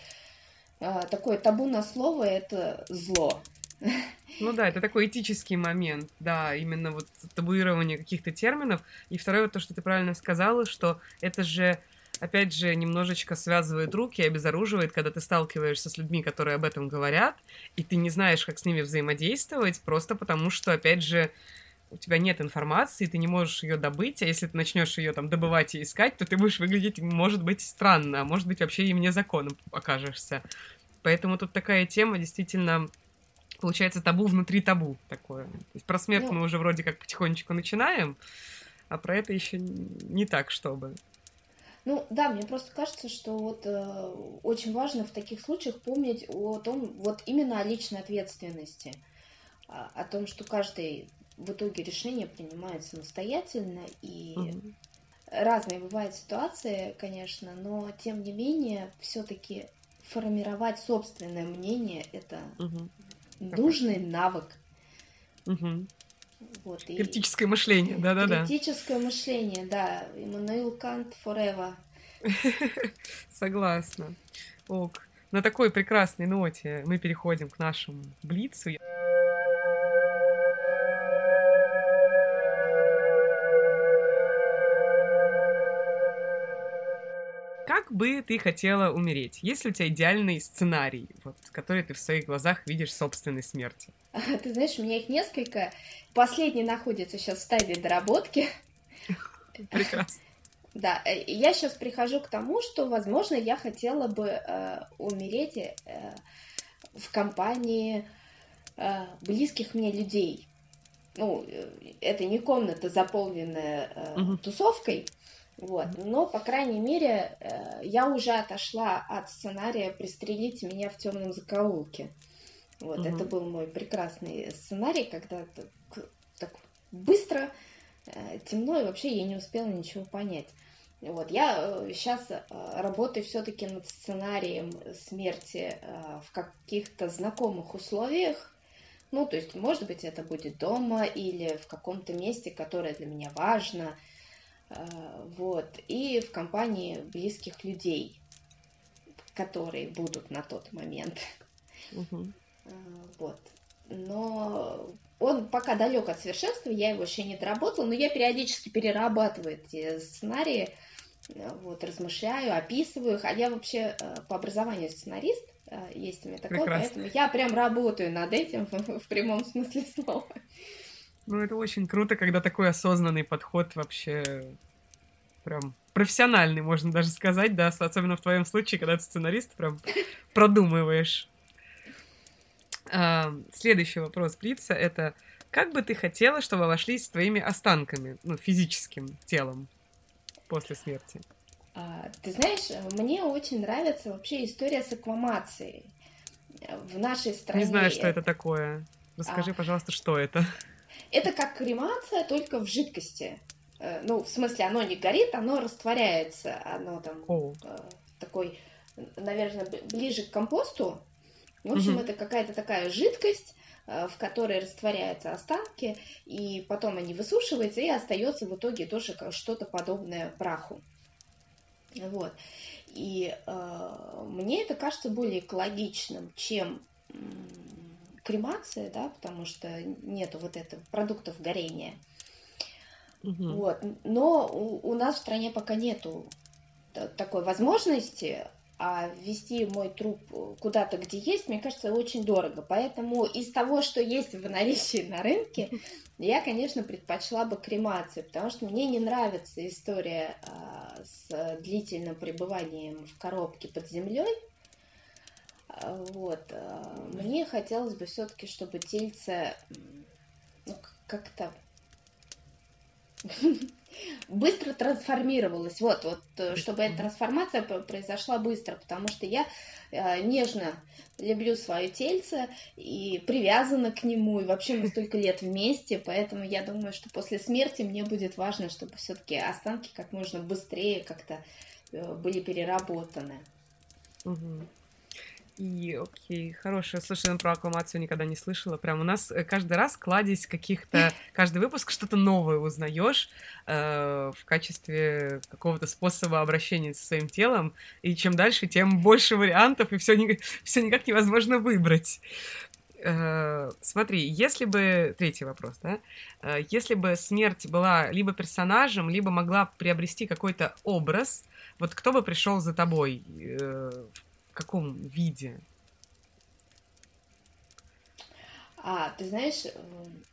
э, такое табу на слово это зло. Ну да, это такой этический момент, да, именно вот табуирование каких-то терминов. И второе, то, что ты правильно сказала, что это же опять же, немножечко связывает руки, обезоруживает, когда ты сталкиваешься с людьми, которые об этом говорят, и ты не знаешь, как с ними взаимодействовать, просто потому что, опять же, у тебя нет информации, ты не можешь ее добыть, а если ты начнешь ее там добывать и искать, то ты будешь выглядеть, может быть, странно, а может быть, вообще и вне закона окажешься. Поэтому тут такая тема действительно получается табу внутри табу такое. То есть про смерть ну, мы уже вроде как потихонечку начинаем, а про это еще не так, чтобы. Ну да, мне просто кажется, что вот э, очень важно в таких случаях помнить о том, вот именно о личной ответственности, о, о том, что каждый в итоге решение принимает самостоятельно и угу. разные бывают ситуации, конечно, но тем не менее все-таки формировать собственное мнение это угу. нужный навык. Угу. Вот, Критическое и... мышление, да-да-да. Критическое мышление, да. Иммануил Кант forever. Согласна. Ок. На такой прекрасной ноте мы переходим к нашему блицу. Бы ты хотела умереть? Есть ли у тебя идеальный сценарий, вот, который ты в своих глазах видишь собственной смерти? Ты знаешь, у меня их несколько. Последний находится сейчас в стадии доработки. Прекрасно. Да, э, я сейчас прихожу к тому, что, возможно, я хотела бы э, умереть э, в компании э, близких мне людей. Ну, э, это не комната, заполненная э, угу. тусовкой, вот. Но, по крайней мере, э, я уже отошла от сценария «Пристрелите меня в темном закоулке». Вот, угу. это был мой прекрасный сценарий, когда так быстро, э, темно, и вообще я не успела ничего понять. Вот, я сейчас э, работаю все-таки над сценарием смерти в каких-то знакомых условиях. Ну, то есть, может быть, это будет дома или в каком-то месте, которое для меня важно – вот, и в компании близких людей, которые будут на тот момент. Угу. Вот. Но он пока далек от совершенства, я его еще не доработала, но я периодически перерабатываю эти сценарии, э, вот, размышляю, описываю их, а я вообще по образованию сценарист, есть у меня такое, Прекрасно. поэтому я прям работаю над этим в прямом смысле слова. Ну, это очень круто, когда такой осознанный подход вообще прям профессиональный, можно даже сказать, да, особенно в твоем случае, когда ты сценарист, прям продумываешь. А, следующий вопрос Блица — это как бы ты хотела, чтобы вошли с твоими останками, ну, физическим телом после смерти? А, ты знаешь, мне очень нравится вообще история с аквамацией в нашей стране. Не знаю, что это такое. Расскажи, а, пожалуйста, что это. Это как кремация, только в жидкости. Э, ну, в смысле, оно не горит, оно растворяется, оно там oh. такой, наверное, ближе к компосту. В общем, mm-hmm. это какая-то такая жидкость, э, в которой растворяются останки, и потом они высушиваются, и остается в итоге тоже что-то подобное праху. Вот. И э, мне это кажется более экологичным, чем кремация, да, потому что нету вот этого продуктов горения. Угу. Вот. Но у, у нас в стране пока нету такой возможности, а ввести мой труп куда-то, где есть, мне кажется, очень дорого. Поэтому из того, что есть в наличии на рынке, я, конечно, предпочла бы кремацию, потому что мне не нравится история а, с длительным пребыванием в коробке под землей. Вот. А, мне хотелось бы все-таки, чтобы тельце ну, как-то быстро трансформировалась. Вот, вот, э, чтобы эта трансформация произошла быстро, потому что я э, нежно люблю свое тельце и привязана к нему, и вообще мы столько лет вместе, поэтому я думаю, что после смерти мне будет важно, чтобы все-таки останки как можно быстрее как-то э, были переработаны. Угу. И, окей, хорошая. Слушай, ну про аккумацию никогда не слышала. Прям у нас э, каждый раз кладезь каких-то... Каждый выпуск что-то новое узнаешь э, в качестве какого-то способа обращения со своим телом. И чем дальше, тем больше вариантов, и все, ни... все никак невозможно выбрать. Э, смотри, если бы... Третий вопрос, да? Э, если бы смерть была либо персонажем, либо могла приобрести какой-то образ, вот кто бы пришел за тобой? Э, в каком виде? А, ты знаешь,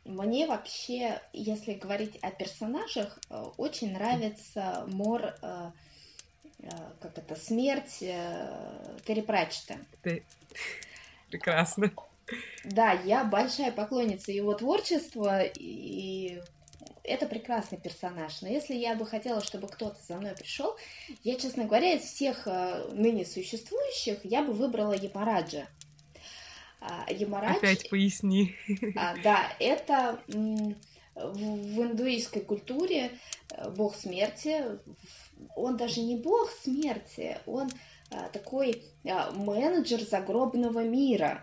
мне вообще, если говорить о персонажах, очень нравится Мор, как это, смерть Терри Пратчета. Ты... Прекрасно. Да, я большая поклонница его творчества, и это прекрасный персонаж. Но если я бы хотела, чтобы кто-то за мной пришел, я, честно говоря, из всех э, ныне существующих, я бы выбрала Ямараджа. Ямарадж... Опять поясни. А, да, это в, индуистской культуре э, бог смерти. Он даже не бог смерти, он а, такой менеджер загробного мира.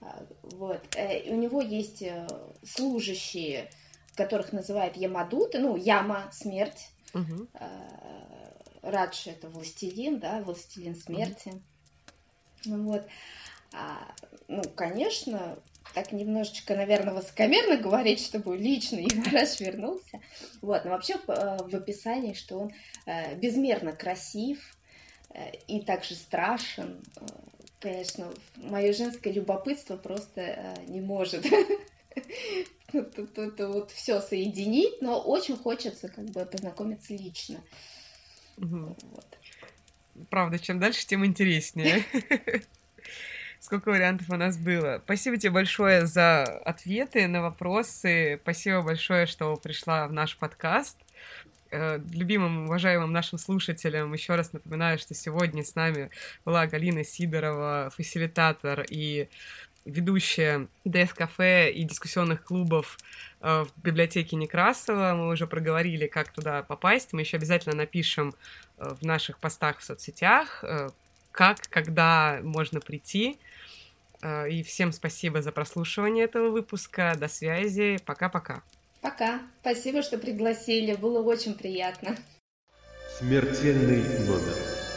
А, вот. Э, у него есть э, служащие, которых называют Ямадуты, ну, Яма — смерть, угу. Радж — это властелин, да, властелин смерти. Угу. Вот. А, ну, конечно, так немножечко, наверное, высокомерно говорить, чтобы лично Ивараш вернулся. Вот, но вообще э, в описании, что он безмерно красив и также страшен, конечно, мое женское любопытство просто э, не может это вот все соединить, но очень хочется как бы познакомиться лично. Правда, чем дальше, тем интереснее. Сколько вариантов у нас было. Спасибо тебе большое за ответы на вопросы. Спасибо большое, что пришла в наш подкаст. Э, любимым, уважаемым нашим слушателям еще раз напоминаю, что сегодня с нами была Галина Сидорова, фасилитатор и ведущая Death Кафе и дискуссионных клубов э, в библиотеке Некрасова. Мы уже проговорили, как туда попасть. Мы еще обязательно напишем э, в наших постах в соцсетях, как, когда можно прийти. И всем спасибо за прослушивание этого выпуска. До связи. Пока-пока. Пока. Спасибо, что пригласили. Было очень приятно. Смертельный номер.